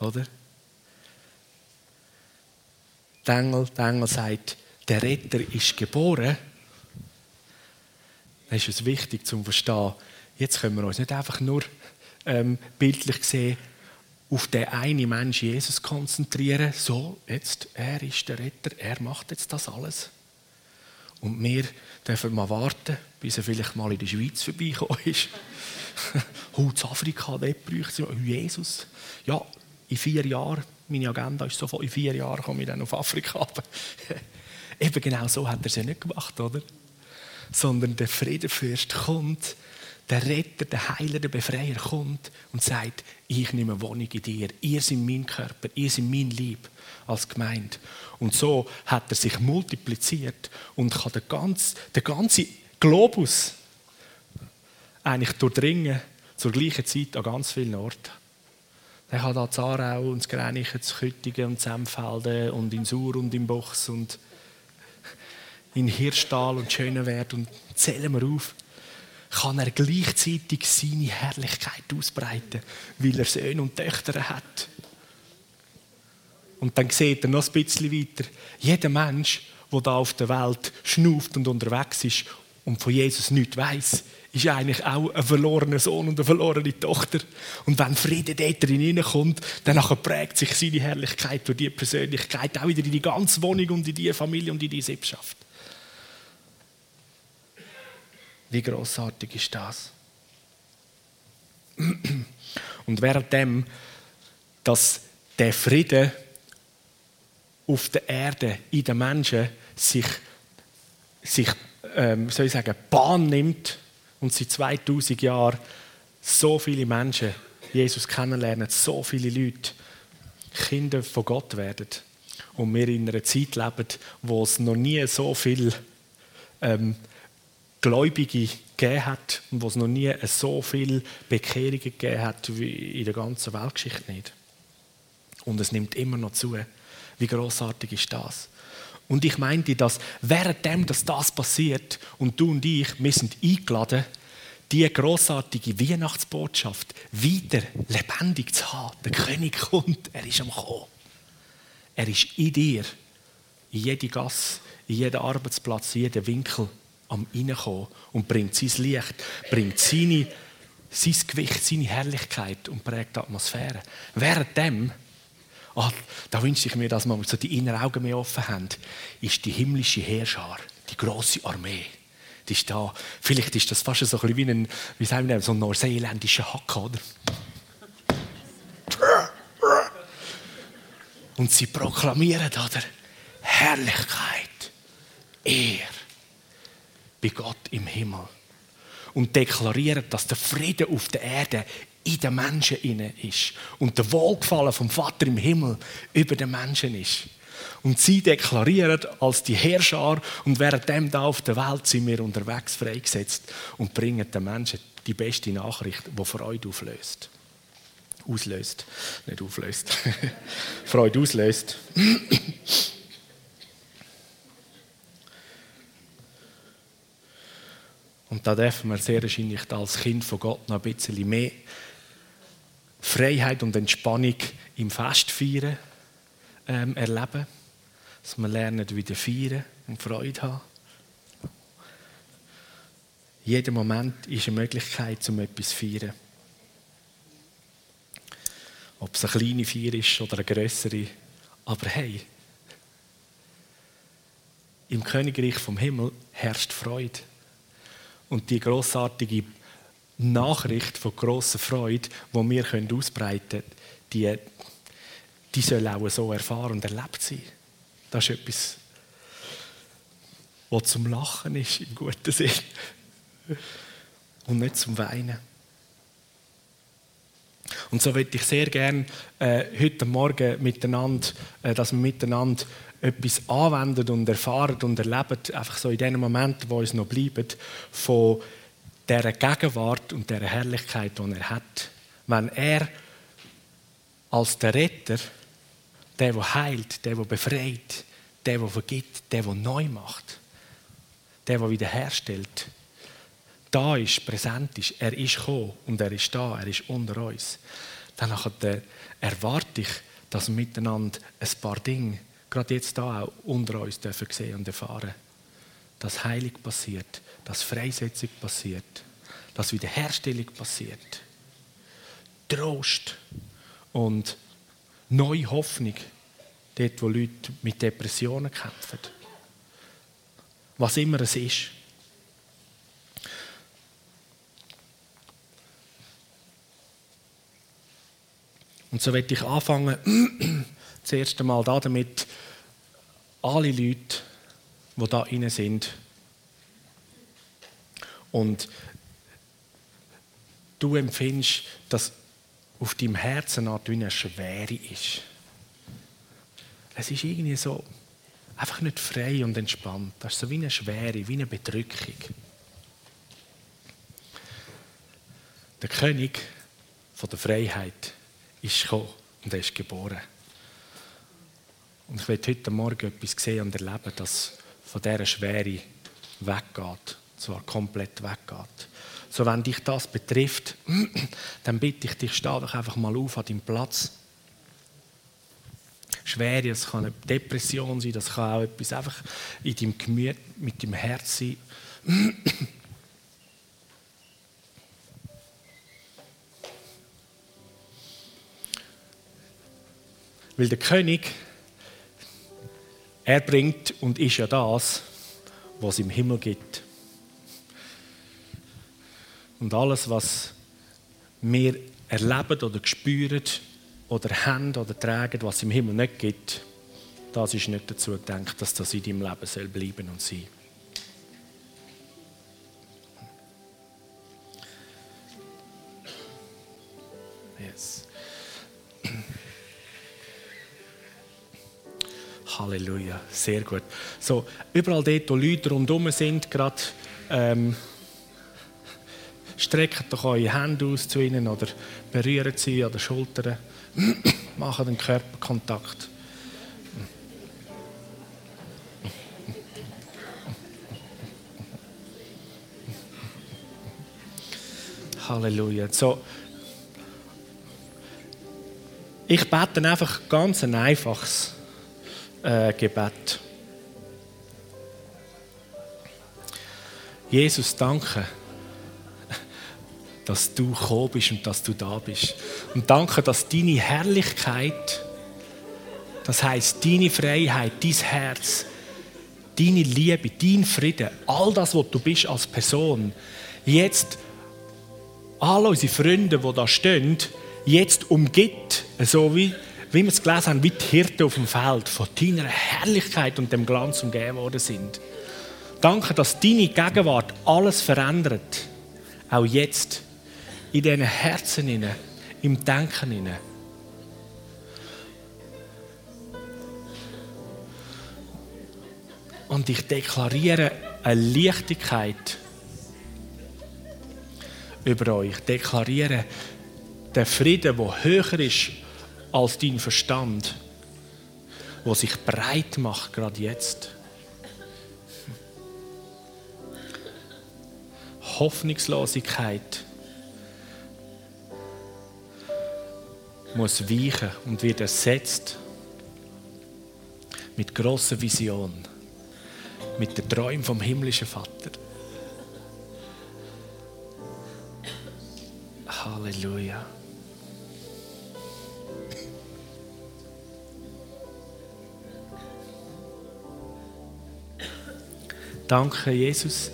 A: Oder? Der Engel, der Engel sagt, der Retter ist geboren. Dann ist es wichtig zu verstehen, jetzt können wir uns nicht einfach nur ähm, bildlich sehen, auf den einen Mensch Jesus konzentrieren. So, jetzt, er ist der Retter, er macht jetzt das alles. Und wir dürfen mal warten, bis er vielleicht mal in der Schweiz vorbeigekommen ist. [laughs] Haut Afrika, dort bräuchte es Jesus. Ja, in vier Jahren, meine Agenda ist so, in vier Jahren komme ich dann auf Afrika. [laughs] Eben genau so hat er es ja nicht gemacht, oder? Sondern der Friedenfürst kommt, der Retter, der Heiler, der Befreier kommt und sagt, ich nehme Wohnung in dir, ihr seid mein Körper, ihr seid mein Lieb als Gemeinde. Und so hat er sich multipliziert und kann den ganzen, den ganzen Globus eigentlich durchdringen, zur gleichen Zeit an ganz vielen Orten. Er hat da Zarau und Gränichen, Küttingen und Zemfelden und in Sur und in Bochs und in Hirschtal und Schönewert und zählen wir auf, kann er gleichzeitig seine Herrlichkeit ausbreiten, weil er Söhne und Töchter hat. Und dann sieht er noch ein bisschen weiter, jeder Mensch, der da auf der Welt schnuft und unterwegs ist und von Jesus nichts weiß, ist eigentlich auch ein verlorener Sohn und eine verlorene Tochter. Und wenn Friede dort hineinkommt, dann prägt sich seine Herrlichkeit durch die Persönlichkeit auch wieder in die ganze Wohnung und in die Familie und in die Sippschaft. Wie großartig ist das? Und währenddem, dass der Friede auf der Erde, in den Menschen, sich, sich ähm, soll ich sagen, Bahn nimmt und seit 2000 Jahren so viele Menschen Jesus kennenlernen, so viele Leute Kinder von Gott werden und wir in einer Zeit leben, wo es noch nie so viel ähm, Gläubige gegeben hat und wo es noch nie so viele Bekehrungen gegeben hat wie in der ganzen Weltgeschichte nicht. Und es nimmt immer noch zu. Wie großartig ist das? Und ich meinte, dass währenddem, dass das passiert und du und ich, wir sind eingeladen, die großartige Weihnachtsbotschaft wieder lebendig zu haben. Der König kommt, er ist am Kommen. Er ist in dir, in jede Gasse, in jeden Arbeitsplatz, in jeden Winkel am Reinkommen und bringt sein Licht, bringt seine, sein Gewicht, seine Herrlichkeit und prägt die Atmosphäre. Währenddem oh, da wünsche ich mir, dass wir so die inneren Augen mehr offen haben, ist die himmlische Heerschar, die große Armee. Die ist da. Vielleicht ist das fast so ein wie ein, wie sagen wir, so ein neuseeländischer Hack, oder? Und sie proklamieren, oder? Herrlichkeit, Ehr bei Gott im Himmel. Und deklarieren, dass der Friede auf der Erde in den Menschen inne ist und der Wohlgefallen vom Vater im Himmel über den Menschen ist. Und sie deklarieren als die Herrscher und währenddem da auf der Welt sind wir unterwegs freigesetzt und bringen den Menschen die beste Nachricht, die Freude auflöst. Auslöst, nicht auflöst. [laughs] Freude auslöst. Und da dürfen wir sehr wahrscheinlich als Kind von Gott noch ein bisschen mehr Freiheit und Entspannung im Festfeiern ähm, erleben. Dass wir lernen, wieder feiern und Freude haben. Jeder Moment ist eine Möglichkeit, um etwas zu feiern. Ob es eine kleine Feier ist oder eine größere. Aber hey, im Königreich vom Himmel herrscht Freude. Und die großartige Nachricht von großer Freude, die wir können ausbreiten können, die, die soll auch so erfahren und erlebt sein. Das ist etwas, was zum Lachen ist, im guten Sinn. Und nicht zum Weinen. Und so würde ich sehr gerne äh, heute Morgen miteinander, äh, dass wir miteinander etwas anwenden und erfahren und erleben, einfach so in den Momenten, wo uns noch bleiben, von dieser Gegenwart und dieser Herrlichkeit, die er hat. Wenn er als der Retter, der, der heilt, der, der befreit, der, der vergibt, der, der neu macht, der, der wiederherstellt, da ist, präsent ist, er ist gekommen und er ist da, er ist unter uns, dann erwarte ich, dass wir miteinander ein paar Dinge, gerade jetzt da auch unter uns dürfen sehen und erfahren, dass Heilung passiert, dass Freisetzung passiert, dass Wiederherstellung passiert, Trost und neue Hoffnung, dort wo Leute mit Depressionen kämpfen. Was immer es ist. Und so werde ich anfangen, [clears throat] das erste Mal damit, alle Leute, die da rein sind, und du empfindest, dass auf deinem Herzen eine Schwere ist. Es ist irgendwie so, einfach nicht frei und entspannt. Das ist so wie eine Schwere, wie eine Bedrückung. Der König von der Freiheit ist gekommen und er ist geboren. Und ich werde heute Morgen etwas sehen und erleben, das von dieser Schwere weggeht. Zwar komplett weggeht. So, wenn dich das betrifft, [clears throat] dann bitte ich dich, steh doch einfach mal auf an deinem Platz. Schwere, das kann eine Depression sein, das kann auch etwas einfach in deinem Gemüt, mit deinem Herz sein. [clears throat] Weil der König, er bringt und ist ja das, was es im Himmel gibt. Und alles, was wir erleben oder spüren oder haben oder tragen, was es im Himmel nicht gibt, das ist nicht dazu gedacht, dass das in deinem Leben soll bleiben und sein. Yes. Halleluja, sehr gut. So, überall dort, wo Leute rundherum sind, gerade ähm, streckt doch eure Hände aus zu ihnen oder berührt sie an den Schultern. [clears throat] Macht den Körperkontakt. Halleluja. So, ich bete einfach ganz ein einfaches äh, Gebet. Jesus, danke, dass du gekommen bist und dass du da bist. Und danke, dass deine Herrlichkeit, das heißt deine Freiheit, dein Herz, deine Liebe, dein Frieden, all das, was du bist als Person, jetzt alle unsere Freunde, die da stehen, jetzt umgibt, so wie wie wir es gelesen haben, wie die Hirten auf dem Feld von deiner Herrlichkeit und dem Glanz umgeben worden sind. Danke, dass deine Gegenwart alles verändert. Auch jetzt. In diesen Herzen, im Denken. Und ich deklariere eine Leichtigkeit über euch. Ich deklariere den Frieden, der höher ist als dein Verstand, wo sich breit macht, gerade jetzt. Hoffnungslosigkeit muss weichen und wird ersetzt mit großer Vision, mit den Träumen vom himmlischen Vater. Halleluja. Danke, Jesus,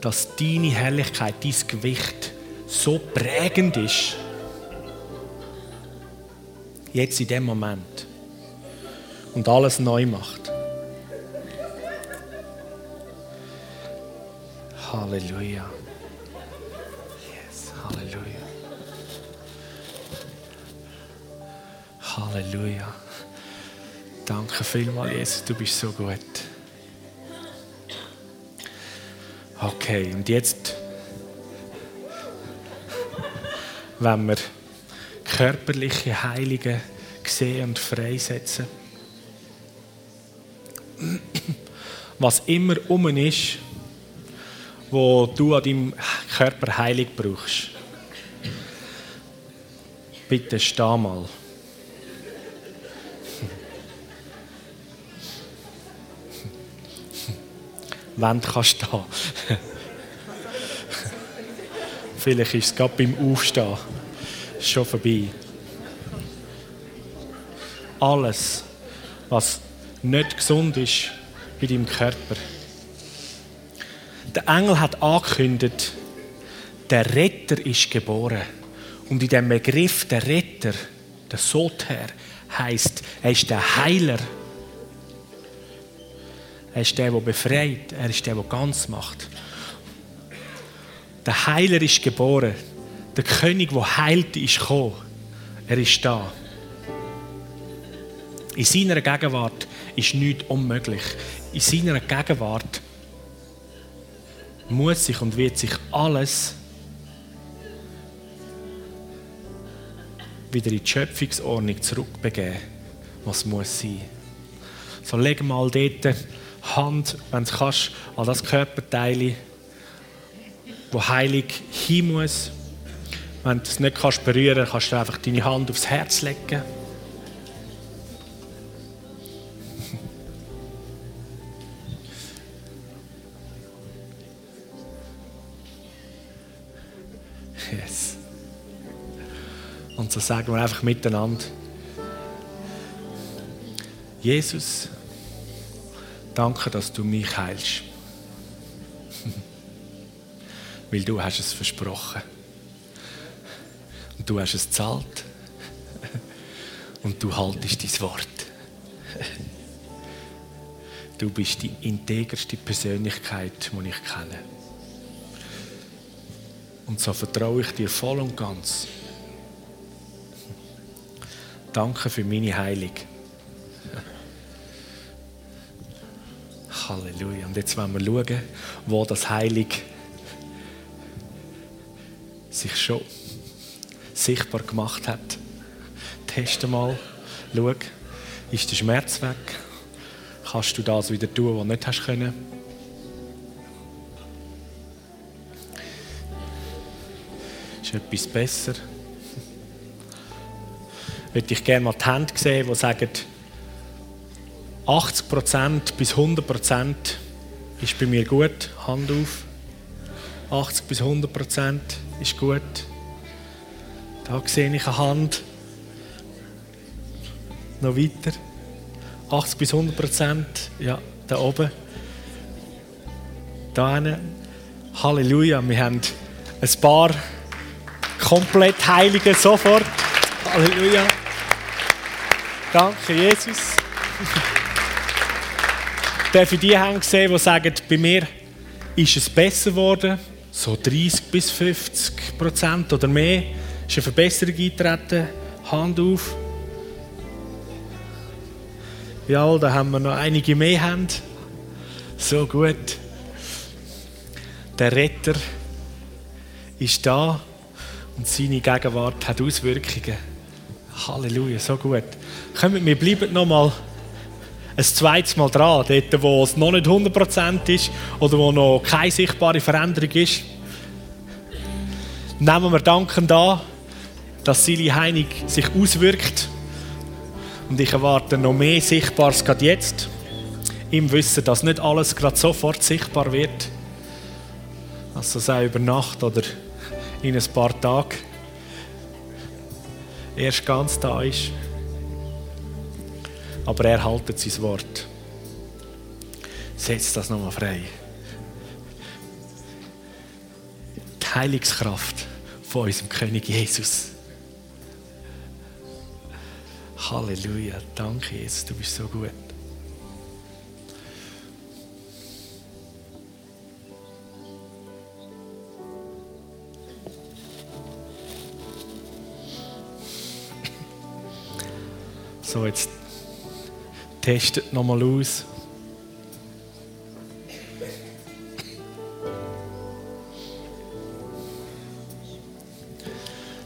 A: dass deine Herrlichkeit, dein Gewicht so prägend ist. Jetzt in dem Moment. Und alles neu macht. Halleluja. Yes, Halleluja. Halleluja. Danke vielmals, Jesus, du bist so gut. Okay, und jetzt, wenn wir körperliche Heilige sehen und freisetzen, was immer um ist, wo du an deinem Körper Heilig brauchst. Bitte steh mal. Wenn du kannst stehen. Vielleicht ist es gerade beim Aufstehen schon vorbei. Alles, was nicht gesund ist bei deinem Körper. Der Engel hat angekündigt, der Retter ist geboren. Und in dem Begriff der Retter, der Soter, heißt, er ist der Heiler. Er ist der, der befreit. Er ist der, der ganz macht. Der Heiler ist geboren. Der König, der heilt, ist gekommen. Er ist da. In seiner Gegenwart ist nichts unmöglich. In seiner Gegenwart muss sich und wird sich alles wieder in die Schöpfungsordnung zurückbegeben, was muss sein. So leg mal dort Hand, wenn du kannst, an das Körperteil, wo heilig hin muss. Wenn du es nicht kannst berühren kannst, du einfach deine Hand aufs Herz legen. [laughs] Yes. Und so sagen wir einfach miteinander, Jesus, danke, dass du mich heilst. [laughs] Weil du hast es versprochen. Und du hast es zahlt. [laughs] Und du haltest dein Wort. [laughs] Du bist die integerste Persönlichkeit, die ich kenne. Und so vertraue ich dir voll und ganz. Danke für meine Heilung. Und jetzt wollen wir schauen, wo das Heilig sich schon sichtbar gemacht hat. Teste mal, schau, ist der Schmerz weg? Kannst du das wieder tun, was du nicht hast können? Ist etwas besser? Würde ich gerne mal die Hände sehen, die sagen, 80% bis 100% ist bei mir gut. Hand auf. 80 bis 100% ist gut. Da sehe ich eine Hand. Noch weiter. 80 bis 100%. Ja, da oben. Da hinten. Halleluja. Wir haben ein paar komplett Heilige sofort. Halleluja. Danke, Jesus. [laughs] Darf ich die haben gesehen, die sagen, bei mir ist es besser geworden, so 30 bis 50 Prozent oder mehr, ist eine Verbesserung eingetreten. Hand auf. Ja, da haben wir noch einige mehr Hände. So gut. Der Retter ist da und seine Gegenwart hat Auswirkungen. Halleluja, so gut. Kommt, wir bleiben noch mal ein zweites Mal dran, dort, wo es noch nicht 100% ist oder wo noch keine sichtbare Veränderung ist. Nehmen wir dankend an, dass seine Heilung sich auswirkt. Und ich erwarte noch mehr Sichtbares gerade jetzt. Im Wissen, dass nicht alles gerade sofort sichtbar wird. Also sei über Nacht oder in ein paar Tagen erst ganz da ist aber er haltet sein Wort. Setz das nochmal frei. Die Heilungskraft von unserem König Jesus. Halleluja. Danke, Jesus. Du bist so gut. So, jetzt testet nochmal aus.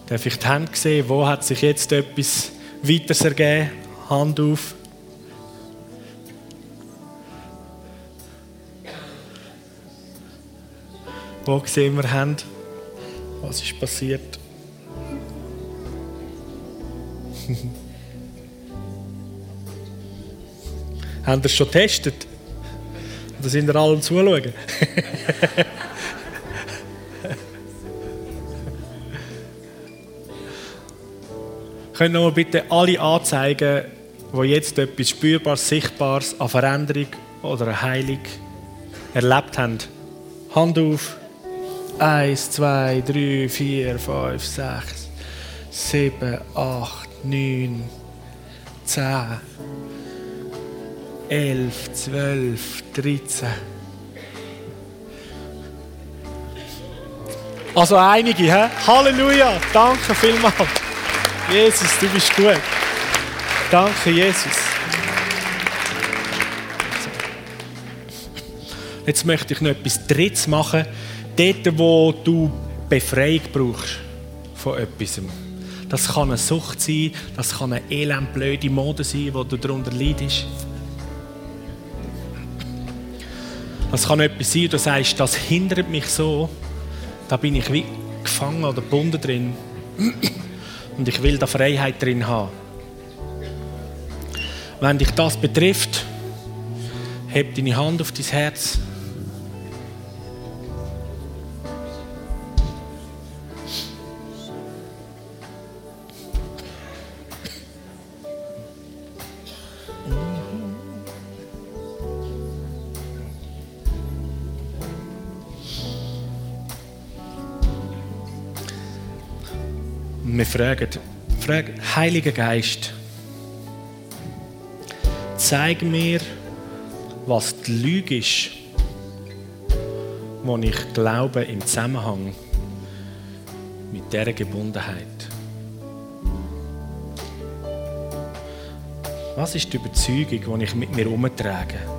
A: Darf ich die Hand sehen? Wo hat sich jetzt etwas weiteres ergeben? Hand auf. Wo sehen wir Hand? Was ist passiert? [laughs] Haben ihr es schon getestet? Oder sind [laughs] ihr alle am Zuschauen? Können wir bitte alle anzeigen, die jetzt etwas Spürbares, Sichtbares an Veränderung oder eine Heilung erlebt haben? Hand auf. Eins, zwei, drei, vier, fünf, sechs, sieben, acht, neun, zehn, elf, zwölf, dreizehn. Also einige, hä? Halleluja! Danke vielmals. Jesus, du bist gut. Danke, Jesus. Jetzt möchte ich noch etwas Drittes machen. Dort, wo du Befreiung brauchst von etwas. Das kann eine Sucht sein, das kann eine elend blöde Mode sein, wo du darunter leidest. Das kann etwas sein, du sagst, das hindert mich so, da bin ich wie gefangen oder gebunden drin. Und ich will da Freiheit drin haben. Wenn dich das betrifft, heb deine Hand auf dein Herz. Und wir fragen, fragen, Heiliger Geist, zeig mir, was die Lüge ist, die ich glaube im Zusammenhang mit dieser Gebundenheit. Was ist die Überzeugung, die ich mit mir herumtrage?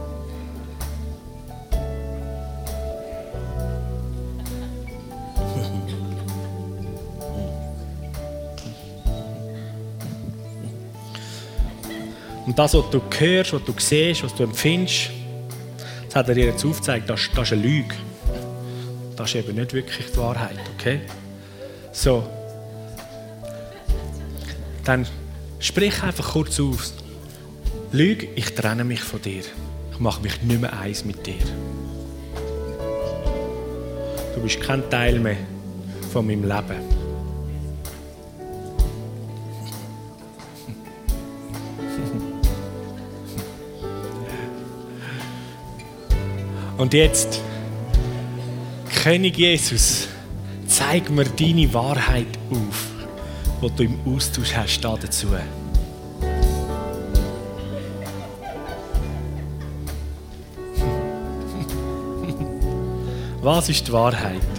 A: Das, was du hörst, was du siehst, was du empfindest, das hat er dir jetzt aufgezeigt, das, das ist eine Lüge. Das ist eben nicht wirklich die Wahrheit, okay? So. Dann sprich einfach kurz aus. Lüge, ich trenne mich von dir. Ich mache mich nicht mehr eins mit dir. Du bist kein Teil mehr von meinem Leben. Und jetzt, König Jesus, zeig mir deine Wahrheit auf, die du im Austausch hast dazu. [laughs] Was ist die Wahrheit?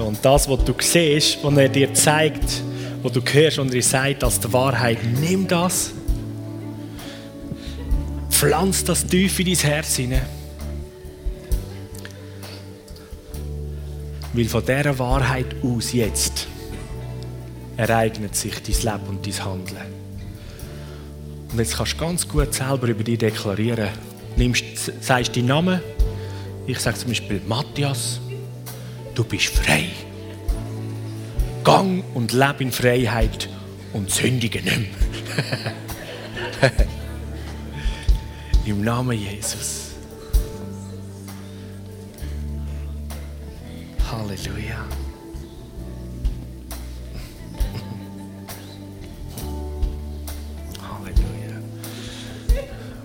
A: Und das, was du siehst, was er dir zeigt, was du hörst und er sagt als die Wahrheit, nimm das, pflanz das tief in dein Herz hinein. Weil von dieser Wahrheit aus jetzt ereignet sich dein Leben und dein Handeln. Und jetzt kannst du ganz gut selber über dich deklarieren. Nimmst, sagst deinen Namen. Ich sage zum Beispiel Matthias du bist frei. Gang und leb in Freiheit und sündige nicht mehr. [laughs] Im Namen Jesus. Halleluja. [laughs] Halleluja.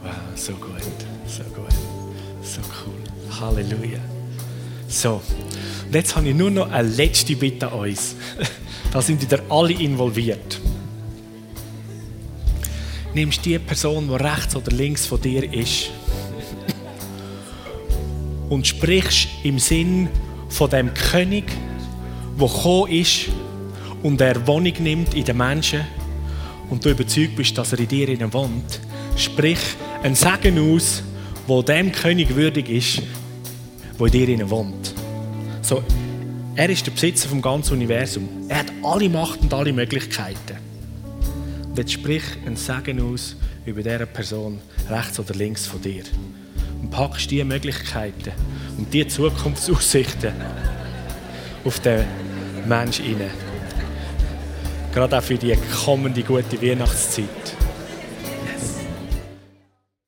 A: Wow, so gut, so gut, so cool. Halleluja. So und jetzt habe ich nur noch eine letzte Bitte an uns. [laughs] Da sind wieder alle involviert. Nimmst die Person, die rechts oder links von dir ist, [laughs] und sprichst im Sinn von dem König, der gekommen ist und er Wohnung nimmt in den Menschen und du überzeugt bist, dass er in dir wohnt. Sprich ein Segen aus, wo dem König würdig ist, wo in dir wohnt. So, er ist der Besitzer vom ganzen Universum. Er hat alle Macht und alle Möglichkeiten. Und jetzt sprich ein Segen aus über diese Person, rechts oder links von dir. Und packst diese Möglichkeiten und diese Zukunftsaussichten auf den Menschen hinein. Gerade auch für die kommende gute Weihnachtszeit.